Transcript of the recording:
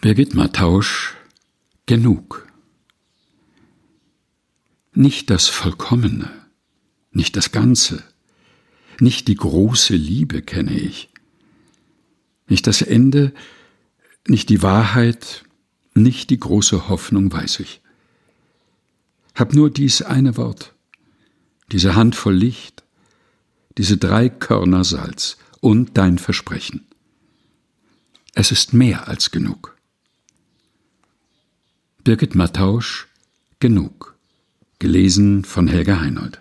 Birgit Mattausch Genug. Nicht das Vollkommene, nicht das Ganze, nicht die große Liebe kenne ich, nicht das Ende, nicht die Wahrheit, nicht die große Hoffnung weiß ich. Hab nur dies eine Wort, diese Handvoll Licht, diese drei Körner Salz und dein Versprechen. Es ist mehr als genug. Birgit Mattausch Genug. Gelesen von Helga Heinold.